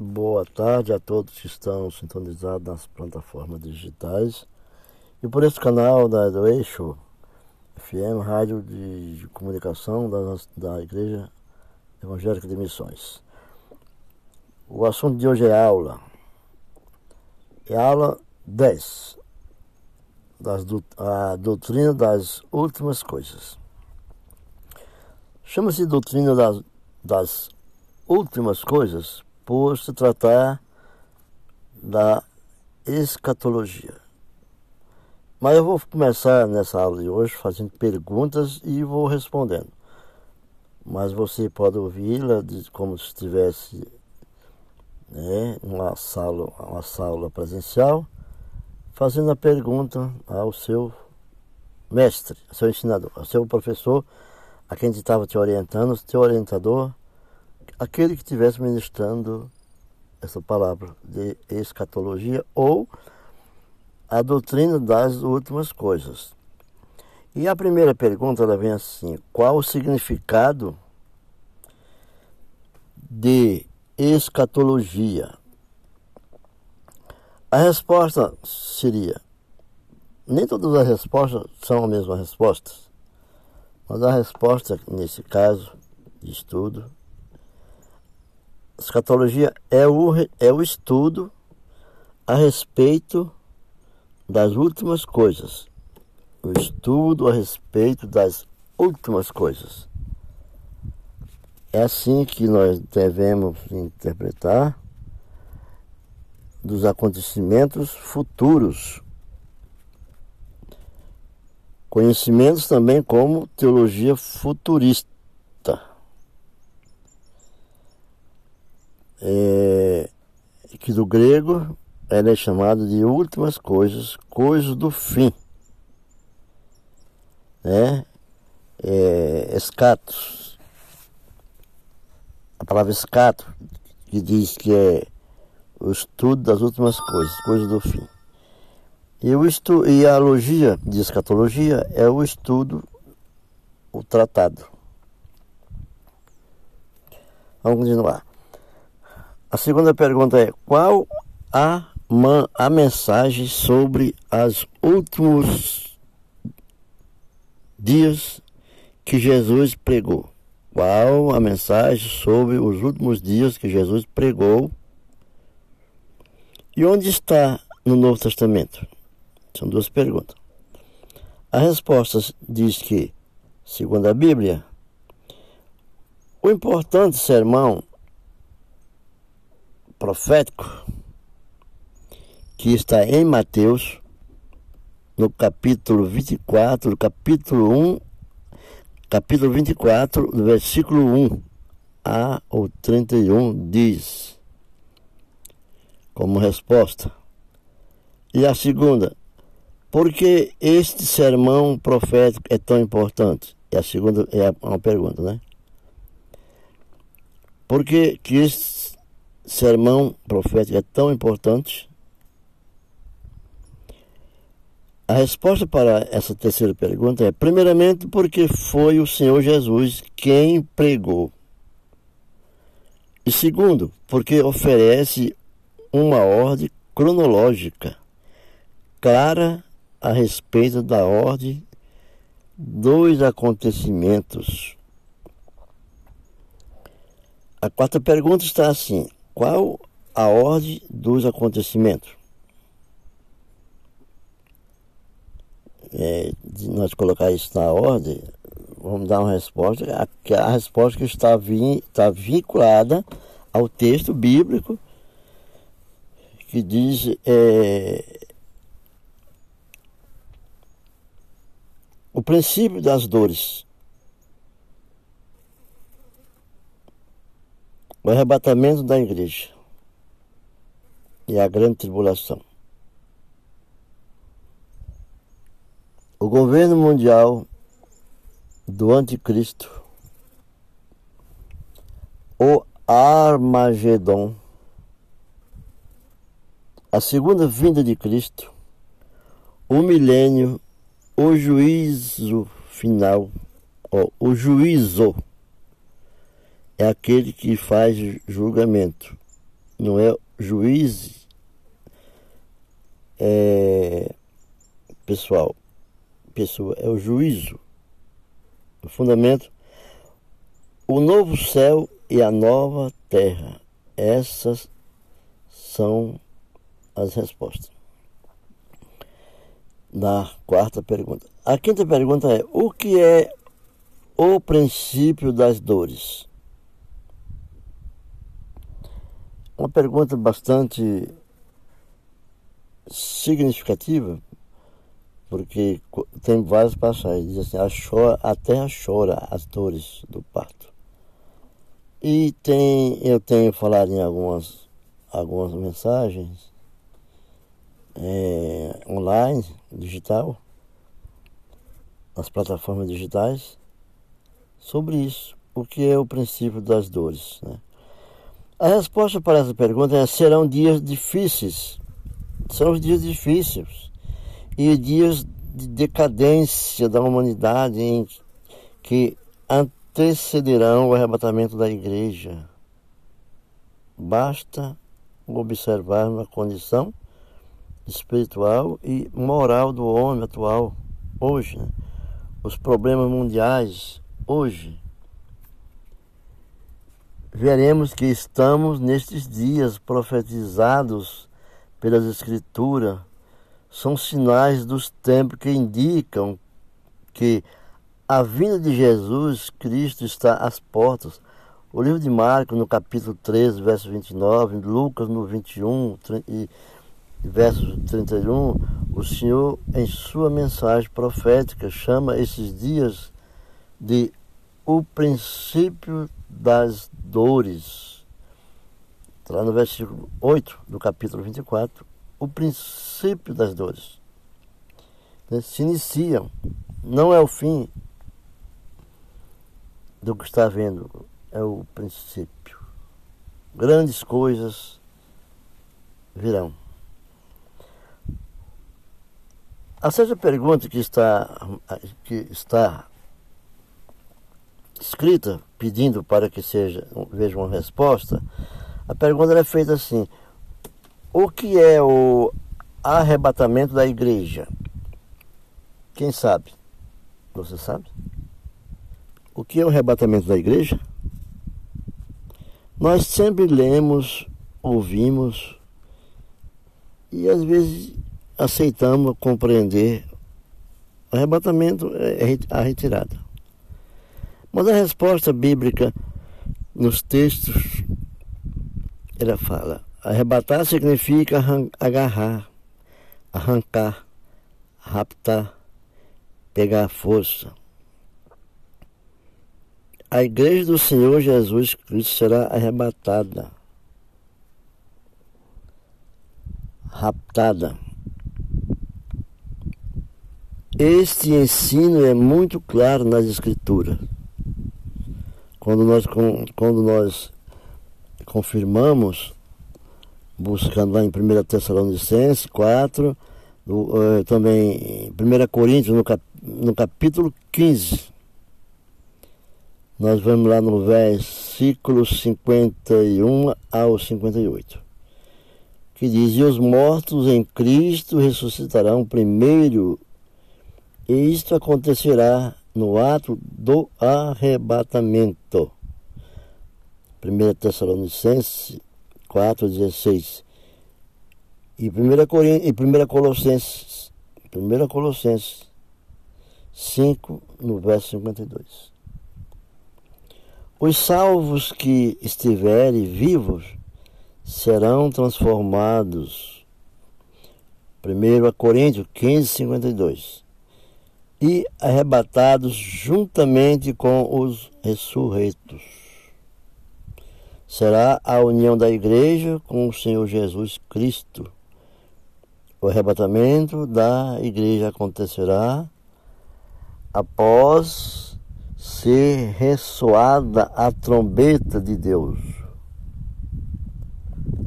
Boa tarde a todos que estão sintonizados nas plataformas digitais e por esse canal da, do Eixo FM, rádio de, de comunicação da, da Igreja Evangélica de Missões. O assunto de hoje é aula. É aula 10 das, a doutrina das últimas coisas. Chama-se doutrina das, das últimas coisas por se tratar da escatologia. Mas eu vou começar nessa aula de hoje fazendo perguntas e vou respondendo. Mas você pode ouvi-la como se estivesse né, numa sala, uma sala presencial, fazendo a pergunta ao seu mestre, ao seu ensinador, ao seu professor, a quem estava te orientando, seu orientador, aquele que estivesse ministrando essa palavra de escatologia ou a doutrina das últimas coisas. E a primeira pergunta ela vem assim: qual o significado de escatologia? A resposta seria: nem todas as respostas são a mesma resposta, mas a resposta nesse caso de estudo Escatologia é o, é o estudo a respeito das últimas coisas. O estudo a respeito das últimas coisas. É assim que nós devemos interpretar dos acontecimentos futuros. Conhecimentos também como teologia futurista. É, que do grego ela é chamada de últimas coisas, coisas do fim. Né? É, escatos. A palavra escato, que diz que é o estudo das últimas coisas, coisas do fim. E, o estu, e a logia de escatologia é o estudo, o tratado. Vamos continuar. A segunda pergunta é: qual a, a mensagem sobre os últimos dias que Jesus pregou? Qual a mensagem sobre os últimos dias que Jesus pregou? E onde está no Novo Testamento? São duas perguntas. A resposta diz que, segundo a Bíblia, o importante sermão profético que está em Mateus, no capítulo 24, capítulo 1, capítulo 24, versículo 1 a o 31 diz, como resposta. E a segunda, por que este sermão profético é tão importante? E a segunda é uma pergunta, né? Por que, que este sermão profético é tão importante? A resposta para essa terceira pergunta é: primeiramente, porque foi o Senhor Jesus quem pregou. E segundo, porque oferece uma ordem cronológica clara a respeito da ordem dos acontecimentos. A quarta pergunta está assim: qual a ordem dos acontecimentos? É, de nós colocar isso na ordem, vamos dar uma resposta, a, a resposta que está, vin, está vinculada ao texto bíblico que diz é, o princípio das dores. O arrebatamento da igreja e a grande tribulação. O governo mundial do anticristo, o Armagedon, a segunda vinda de Cristo, o milênio, o juízo final, o juízo é aquele que faz julgamento não é juiz é, pessoal, pessoa, é o juízo. O fundamento, o novo céu e a nova terra. Essas são as respostas. Na quarta pergunta. A quinta pergunta é: o que é o princípio das dores? Uma pergunta bastante significativa, porque tem várias passagens, diz assim, a, chora, a terra chora as dores do parto. E tem, eu tenho falado em algumas, algumas mensagens é, online, digital, nas plataformas digitais, sobre isso, o que é o princípio das dores. Né? A resposta para essa pergunta é: serão dias difíceis são os dias difíceis e dias de decadência da humanidade em que antecederão o arrebatamento da igreja. Basta observar a condição espiritual e moral do homem atual, hoje, né? os problemas mundiais, hoje. Veremos que estamos nestes dias profetizados pelas Escrituras são sinais dos tempos que indicam que a vinda de Jesus Cristo está às portas. O livro de Marcos, no capítulo 13, verso 29, Lucas, no 21 e verso 31, o Senhor, em sua mensagem profética, chama esses dias de o princípio das dores. Está lá no versículo 8 do capítulo 24, o princípio das dores. Né? Se iniciam, não é o fim do que está vendo, é o princípio. Grandes coisas virão. A sexta pergunta que está, que está escrita pedindo para que seja veja uma resposta a pergunta é feita assim: o que é o arrebatamento da igreja? Quem sabe? Você sabe? O que é o arrebatamento da igreja? Nós sempre lemos, ouvimos e às vezes aceitamos compreender. O arrebatamento é a retirada. Mas a resposta bíblica nos textos ela fala: arrebatar significa agarrar, arrancar, raptar, pegar força. A igreja do Senhor Jesus Cristo será arrebatada, raptada. Este ensino é muito claro nas Escrituras. Quando nós, quando nós confirmamos, buscando lá em 1 Tessalonicenses 4, no, uh, também em 1 Coríntios, no, cap, no capítulo 15. Nós vamos lá no versículo 51 ao 58, que diz: E os mortos em Cristo ressuscitarão primeiro, e isto acontecerá no ato do arrebatamento 1 Tessalonicenses 4,16 e 1, Corin... e 1 Colossenses, 1 Colossenses 5, no verso 52. Os salvos que estiverem vivos serão transformados. 1 Coríntios 15, 52. E arrebatados juntamente com os ressurretos será a união da igreja com o Senhor Jesus Cristo. O arrebatamento da igreja acontecerá após ser ressoada a trombeta de Deus.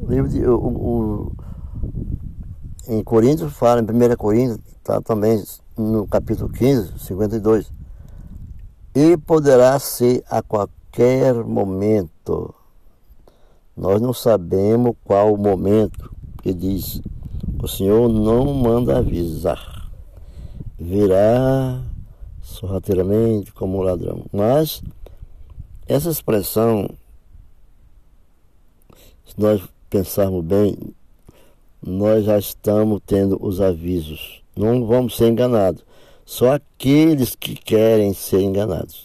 O livro de, o, o, em Coríntios fala, em 1 Coríntios, está também no capítulo 15, 52. E poderá ser a qualquer momento Nós não sabemos qual o momento que diz: o Senhor não manda avisar, virá sorrateiramente como um ladrão. Mas essa expressão, se nós pensarmos bem, nós já estamos tendo os avisos. Não vamos ser enganados. Só aqueles que querem ser enganados.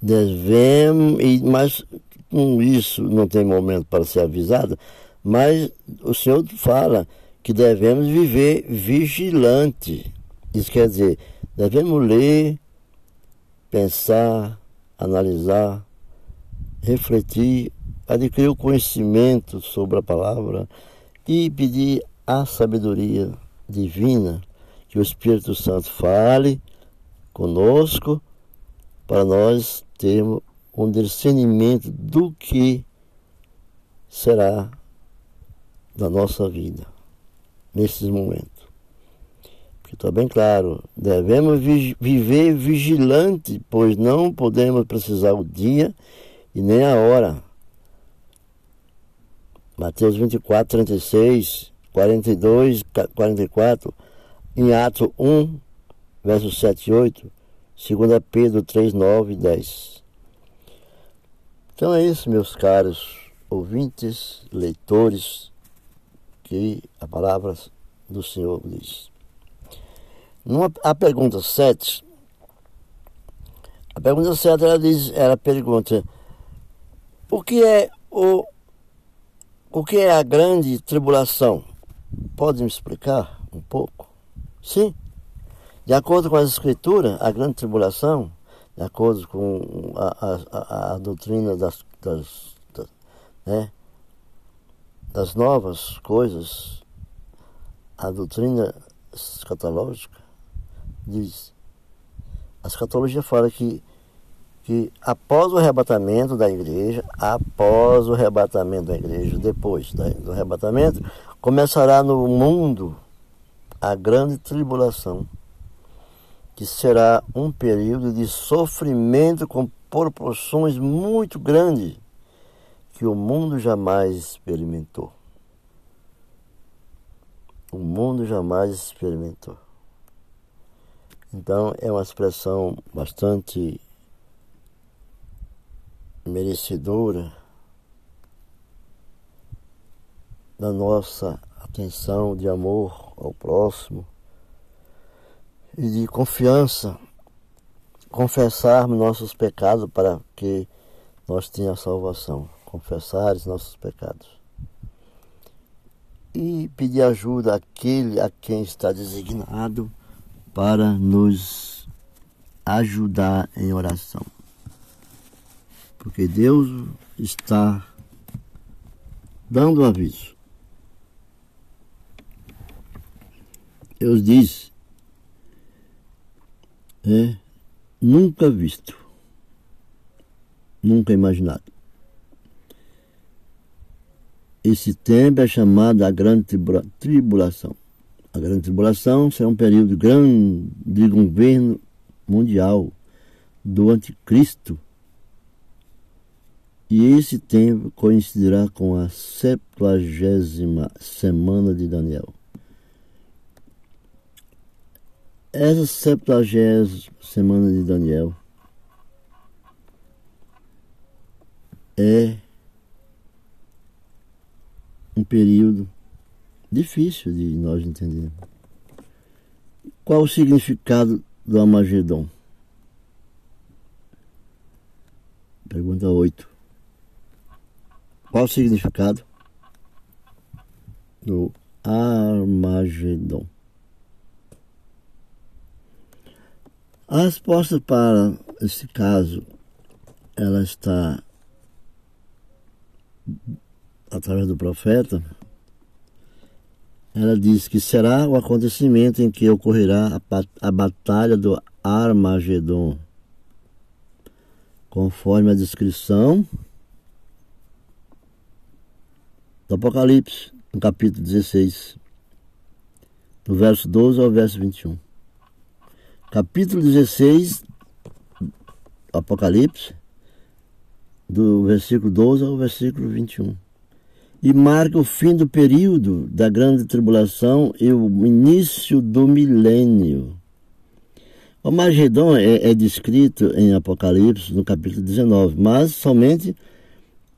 Devemos, mas com isso não tem momento para ser avisado, mas o Senhor fala que devemos viver vigilante. Isso quer dizer, devemos ler, pensar, analisar, refletir, adquirir o conhecimento sobre a palavra e pedir a sabedoria divina que o Espírito Santo fale conosco para nós termos um discernimento do que será da nossa vida nesses momentos. Porque está bem claro, devemos vi viver vigilante, pois não podemos precisar o dia e nem a hora. Mateus 24, 36, 42, 44 em Atos 1, versos 7 e 8, 2 Pedro 3, 9 e 10. Então é isso, meus caros ouvintes, leitores, que a palavra do Senhor diz. Numa, a pergunta 7, a pergunta 7 ela diz, ela pergunta, o que é o, o que é a grande tribulação? Pode me explicar um pouco? Sim. De acordo com as escrituras, a grande tribulação, de acordo com a, a, a doutrina das, das, né, das novas coisas, a doutrina escatológica diz, a escatologia fala que, que após o arrebatamento da igreja, após o arrebatamento da igreja, depois do arrebatamento, começará no mundo a grande tribulação, que será um período de sofrimento com proporções muito grandes que o mundo jamais experimentou. O mundo jamais experimentou. Então é uma expressão bastante merecedora da nossa atenção, de amor ao próximo e de confiança, confessarmos nossos pecados para que nós tenhamos salvação, confessar os nossos pecados. E pedir ajuda àquele a quem está designado para nos ajudar em oração. Porque Deus está dando aviso. Deus diz, é nunca visto, nunca imaginado. Esse tempo é chamado a grande tribulação. A grande tribulação será um período grande de governo mundial do anticristo. E esse tempo coincidirá com a septuagésima semana de Daniel. Essa septuagésima semana de Daniel é um período difícil de nós entendermos. Qual o significado do Amagedon? Pergunta 8. Qual o significado do Armagedon? A resposta para esse caso, ela está através do profeta. Ela diz que será o acontecimento em que ocorrerá a, a batalha do Armagedon, conforme a descrição do Apocalipse, no capítulo 16, do verso 12 ao verso 21 capítulo 16, Apocalipse, do versículo 12 ao versículo 21. E marca o fim do período da grande tribulação e o início do milênio. O Magedon é, é descrito em Apocalipse no capítulo 19, mas somente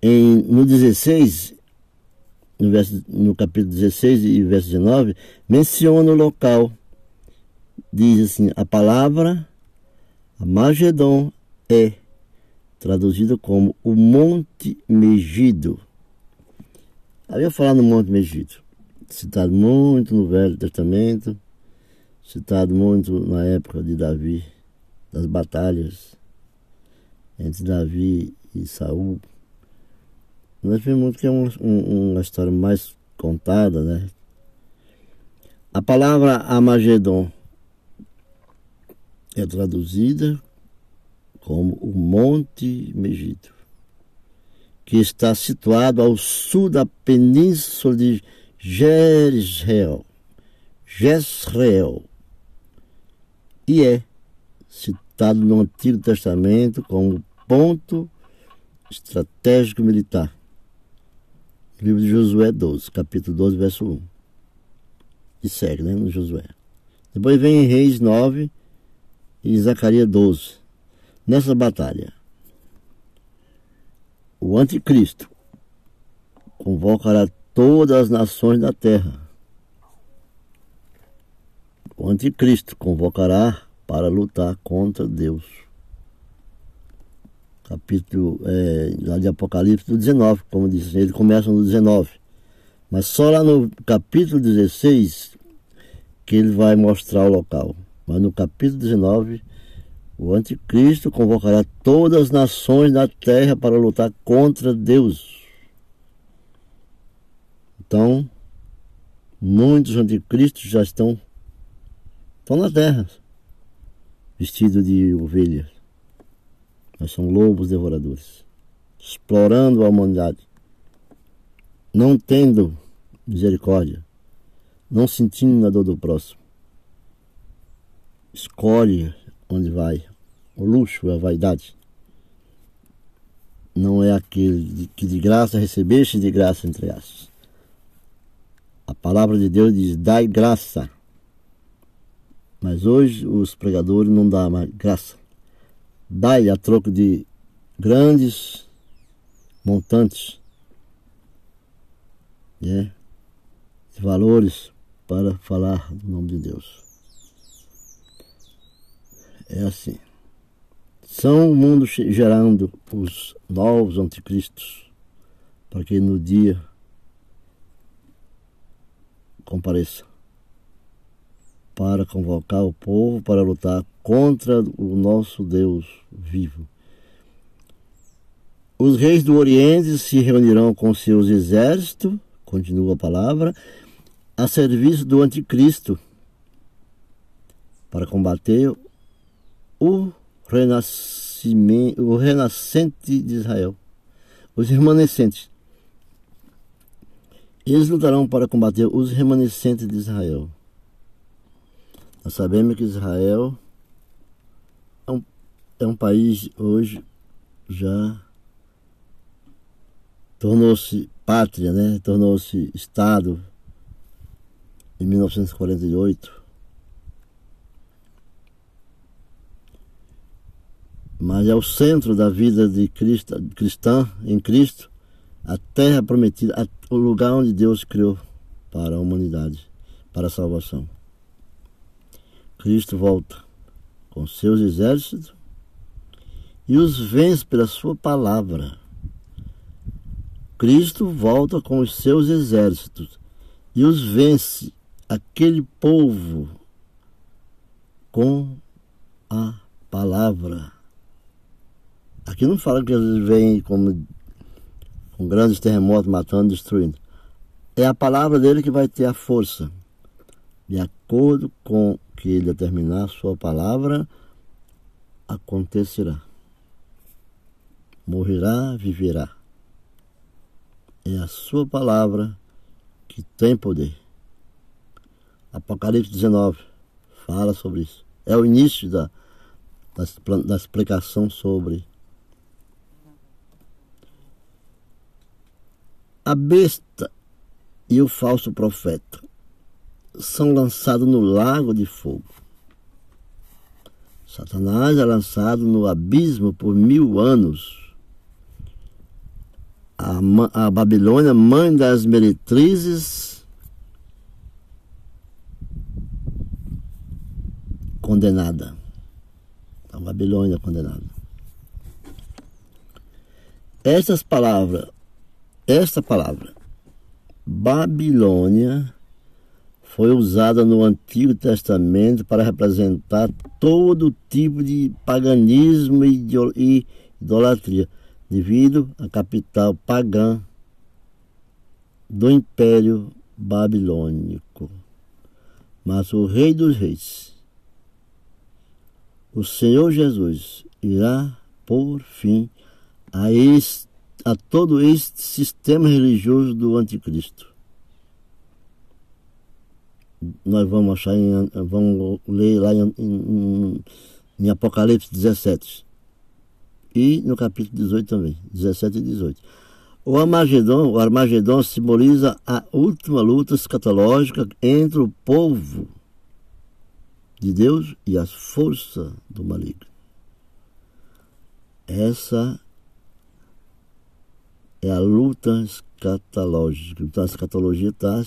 em, no 16, no, verso, no capítulo 16 e verso 19, menciona o local. Diz assim: a palavra Magedon é traduzido como o Monte Megido. Havia falado no Monte Megido, citado muito no Velho Testamento, citado muito na época de Davi, das batalhas entre Davi e Saul. Nós vemos que é um, um, uma história mais contada, né? A palavra Amagedon é traduzida como o Monte Megido, que está situado ao sul da península de Jezreel. Jezreel e é citado no Antigo Testamento como ponto estratégico militar. Livro de Josué 12, capítulo 12, verso 1. E segue, né, no Josué. Depois vem Reis 9 e Zacarias 12. Nessa batalha, o anticristo convocará todas as nações da terra o anticristo convocará para lutar contra Deus. Capítulo é, lá de Apocalipse do 19, como disse, ele começa no 19. Mas só lá no capítulo 16 que ele vai mostrar o local. Mas no capítulo 19, o anticristo convocará todas as nações da terra para lutar contra Deus. Então, muitos anticristos já estão Estão na terra, vestidos de ovelhas. Mas são lobos devoradores, explorando a humanidade, não tendo misericórdia, não sentindo a dor do próximo. Escolhe onde vai. O luxo, a vaidade. Não é aquele que de graça recebeste, de graça entregaste. A palavra de Deus diz: dai graça mas hoje os pregadores não dão mais graça. Dai a troco de grandes montantes né, de valores para falar do nome de Deus. É assim. São o mundo gerando os novos anticristos para que no dia compareça para convocar o povo para lutar contra o nosso Deus vivo. Os reis do Oriente se reunirão com seus exércitos, continua a palavra, a serviço do anticristo, para combater o renascimento, o renascente de Israel, os remanescentes. Eles lutarão para combater os remanescentes de Israel. Nós sabemos que Israel é um, é um país hoje já tornou-se pátria, né? tornou-se Estado em 1948. Mas é o centro da vida de Cristo, cristã em Cristo, a terra prometida, o lugar onde Deus criou para a humanidade, para a salvação. Cristo volta com seus exércitos e os vence pela sua palavra. Cristo volta com os seus exércitos e os vence aquele povo com a palavra. Aqui não fala que eles vêm como com grandes terremotos matando, destruindo. É a palavra dele que vai ter a força. De acordo com que ele determinar sua palavra, acontecerá. Morrerá, viverá. É a sua palavra que tem poder. Apocalipse 19 fala sobre isso. É o início da, da, da explicação sobre A besta e o falso profeta são lançados no lago de fogo. Satanás é lançado no abismo por mil anos. A, a Babilônia, mãe das meretrizes, condenada. A Babilônia condenada. Estas palavras, esta palavra, Babilônia, foi usada no Antigo Testamento para representar todo tipo de paganismo e idolatria, devido à capital pagã do Império Babilônico. Mas o Rei dos Reis, o Senhor Jesus, irá por fim a, este, a todo este sistema religioso do Anticristo nós vamos achar em, vamos ler lá em, em, em, Apocalipse 17 e no capítulo 18 também, 17 e 18. O Armagedon, o Armagedon simboliza a última luta escatológica entre o povo de Deus e as forças do maligno. Essa é a luta escatológica. Então a escatologia está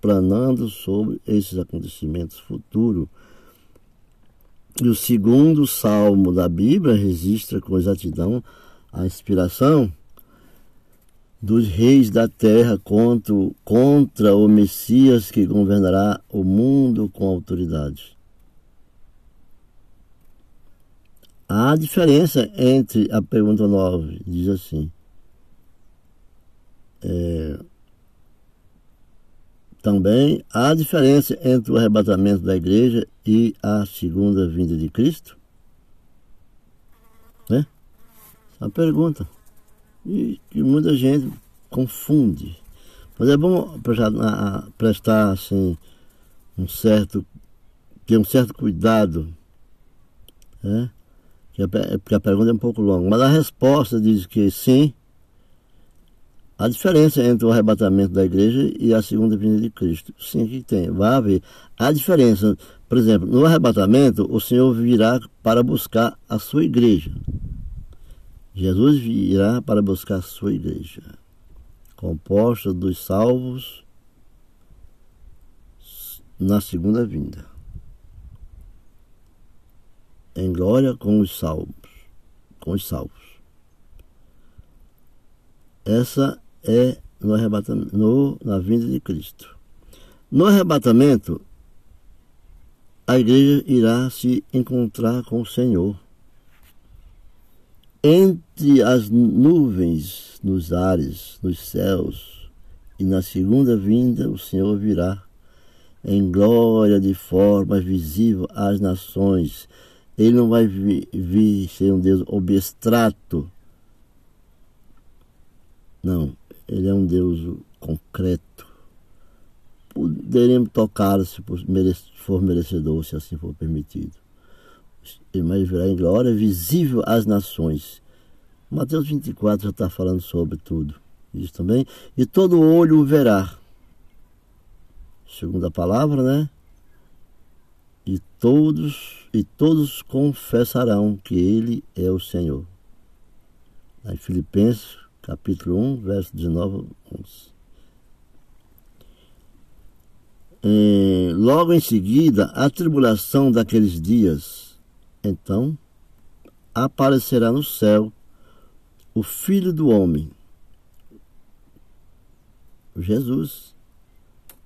planando sobre esses acontecimentos futuros. E o segundo salmo da Bíblia registra com exatidão a inspiração dos reis da terra contra, contra o Messias que governará o mundo com autoridade. Há diferença entre a pergunta 9, diz assim. É, também há diferença entre o arrebatamento da igreja e a segunda vinda de Cristo? Né? É uma pergunta. E que muita gente confunde. Mas é bom prestar, assim, um certo, ter um certo cuidado. Né? Porque a pergunta é um pouco longa. Mas a resposta diz que sim, a diferença entre o arrebatamento da igreja e a segunda vinda de Cristo. Sim, que tem. Vai haver. A diferença, por exemplo, no arrebatamento, o Senhor virá para buscar a sua igreja. Jesus virá para buscar a sua igreja, composta dos salvos na segunda vinda. Em glória com os salvos, com os salvos. Essa é no arrebatamento, no, na vinda de Cristo. No arrebatamento, a igreja irá se encontrar com o Senhor. Entre as nuvens, nos ares, nos céus, e na segunda vinda o Senhor virá em glória de forma visível às nações. Ele não vai vir, vir ser um Deus obstrato. Não, ele é um Deus concreto. Poderemos tocá-lo se for merecedor, se assim for permitido. Mas virá em glória visível às nações. Mateus 24 já está falando sobre tudo. Isso também. E todo olho o verá. Segunda palavra, né? E todos, e todos confessarão que Ele é o Senhor. Em Filipenses capítulo 1, verso 19 11. É, logo em seguida, a tribulação daqueles dias, então, aparecerá no céu o Filho do Homem, Jesus.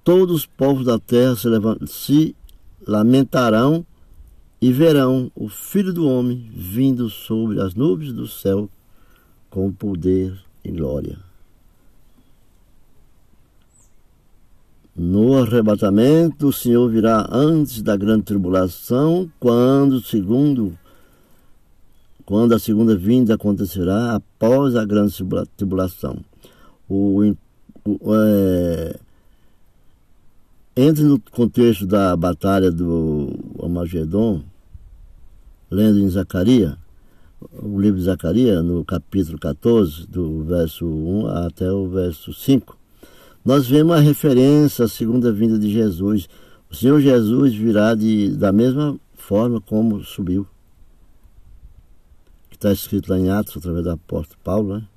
Todos os povos da terra se, se lamentarão e verão o Filho do Homem vindo sobre as nuvens do céu com poder e glória. No arrebatamento, o Senhor virá antes da grande tribulação, quando segundo quando a segunda vinda acontecerá após a grande tribulação. O, o é, entre no contexto da batalha do Armagedon, lendo em Zacarias, o livro de Zacarias, no capítulo 14, do verso 1 até o verso 5, nós vemos a referência à segunda vinda de Jesus. O Senhor Jesus virá de, da mesma forma como subiu. Que está escrito lá em Atos, através do apóstolo Paulo, né?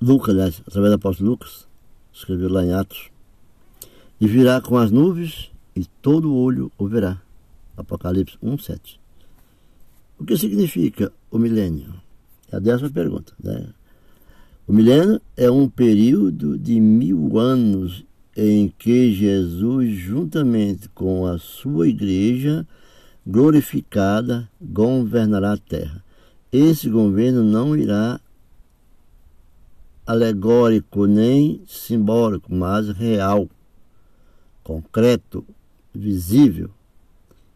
Lucas, aliás, através do apóstolo Lucas, escreveu lá em Atos. E virá com as nuvens e todo olho o verá. Apocalipse 1, 7. O que significa o milênio? É a décima pergunta. Né? O milênio é um período de mil anos em que Jesus, juntamente com a sua igreja glorificada, governará a terra. Esse governo não irá alegórico nem simbólico, mas real, concreto, visível,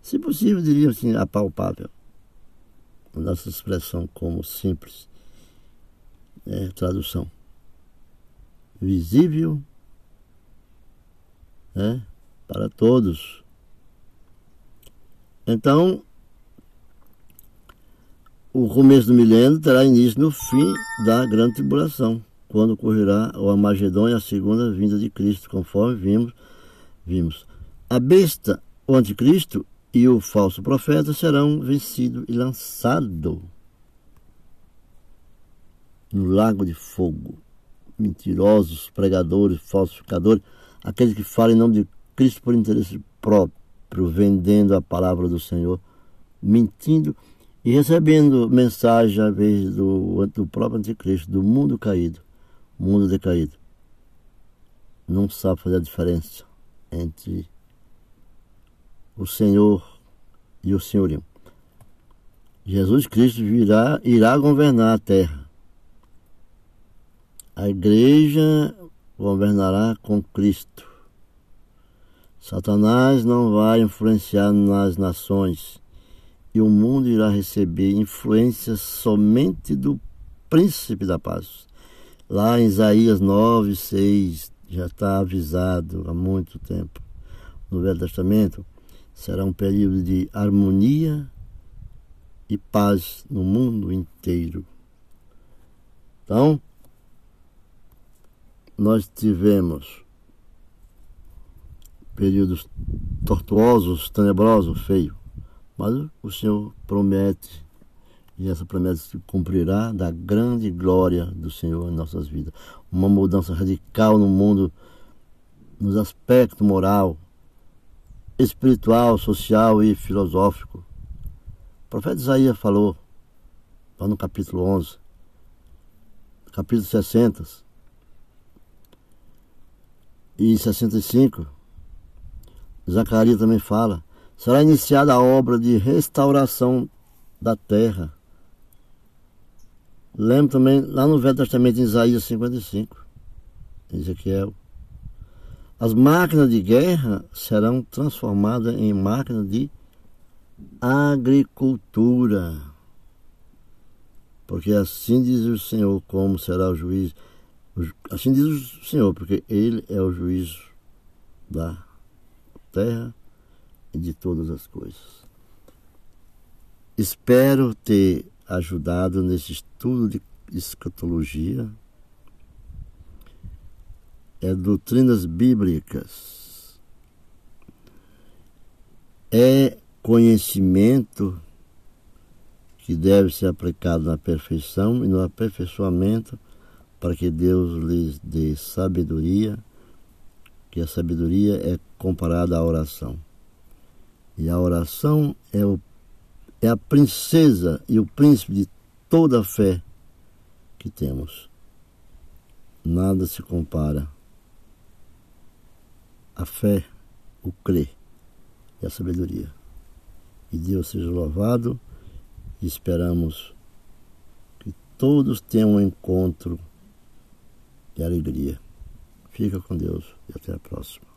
se possível, diríamos assim, apalpável. Nossa expressão como simples é, tradução. Visível né, para todos. Então, o começo do milênio terá início no fim da grande tribulação, quando ocorrerá o Amagedon e a segunda vinda de Cristo, conforme vimos. vimos. A besta, o anticristo e o falso profeta serão vencidos e lançados no lago de fogo. Mentirosos, pregadores, falsificadores, aqueles que falam em nome de Cristo por interesse próprio, vendendo a palavra do Senhor, mentindo e recebendo mensagem à vez do, do próprio anticristo, do mundo caído, mundo decaído. Não sabe fazer a diferença entre o Senhor e o senhorio. Jesus Cristo virá, irá governar a terra a igreja governará com Cristo. Satanás não vai influenciar nas nações e o mundo irá receber influência somente do príncipe da paz. Lá em Isaías 9, 6, já está avisado há muito tempo. No Velho Testamento, será um período de harmonia e paz no mundo inteiro. Então, nós tivemos períodos tortuosos, tenebrosos, feios, mas o Senhor promete, e essa promessa se cumprirá da grande glória do Senhor em nossas vidas. Uma mudança radical no mundo, nos aspectos moral, espiritual, social e filosófico. O profeta Isaías falou, lá no capítulo 11, capítulo 60, e 65, Zacarias também fala, será iniciada a obra de restauração da terra. Lembro também lá no Velho Testamento, em Isaías 55, Ezequiel. As máquinas de guerra serão transformadas em máquinas de agricultura. Porque assim diz o Senhor como será o juiz Assim diz o Senhor, porque Ele é o juízo da terra e de todas as coisas. Espero ter ajudado nesse estudo de escatologia. É doutrinas bíblicas. É conhecimento que deve ser aplicado na perfeição e no aperfeiçoamento para que Deus lhes dê sabedoria, que a sabedoria é comparada à oração. E a oração é, o, é a princesa e o príncipe de toda a fé que temos. Nada se compara. A fé, o crer e a sabedoria. E Deus seja louvado e esperamos que todos tenham um encontro e alegria. Fica com Deus e até a próxima.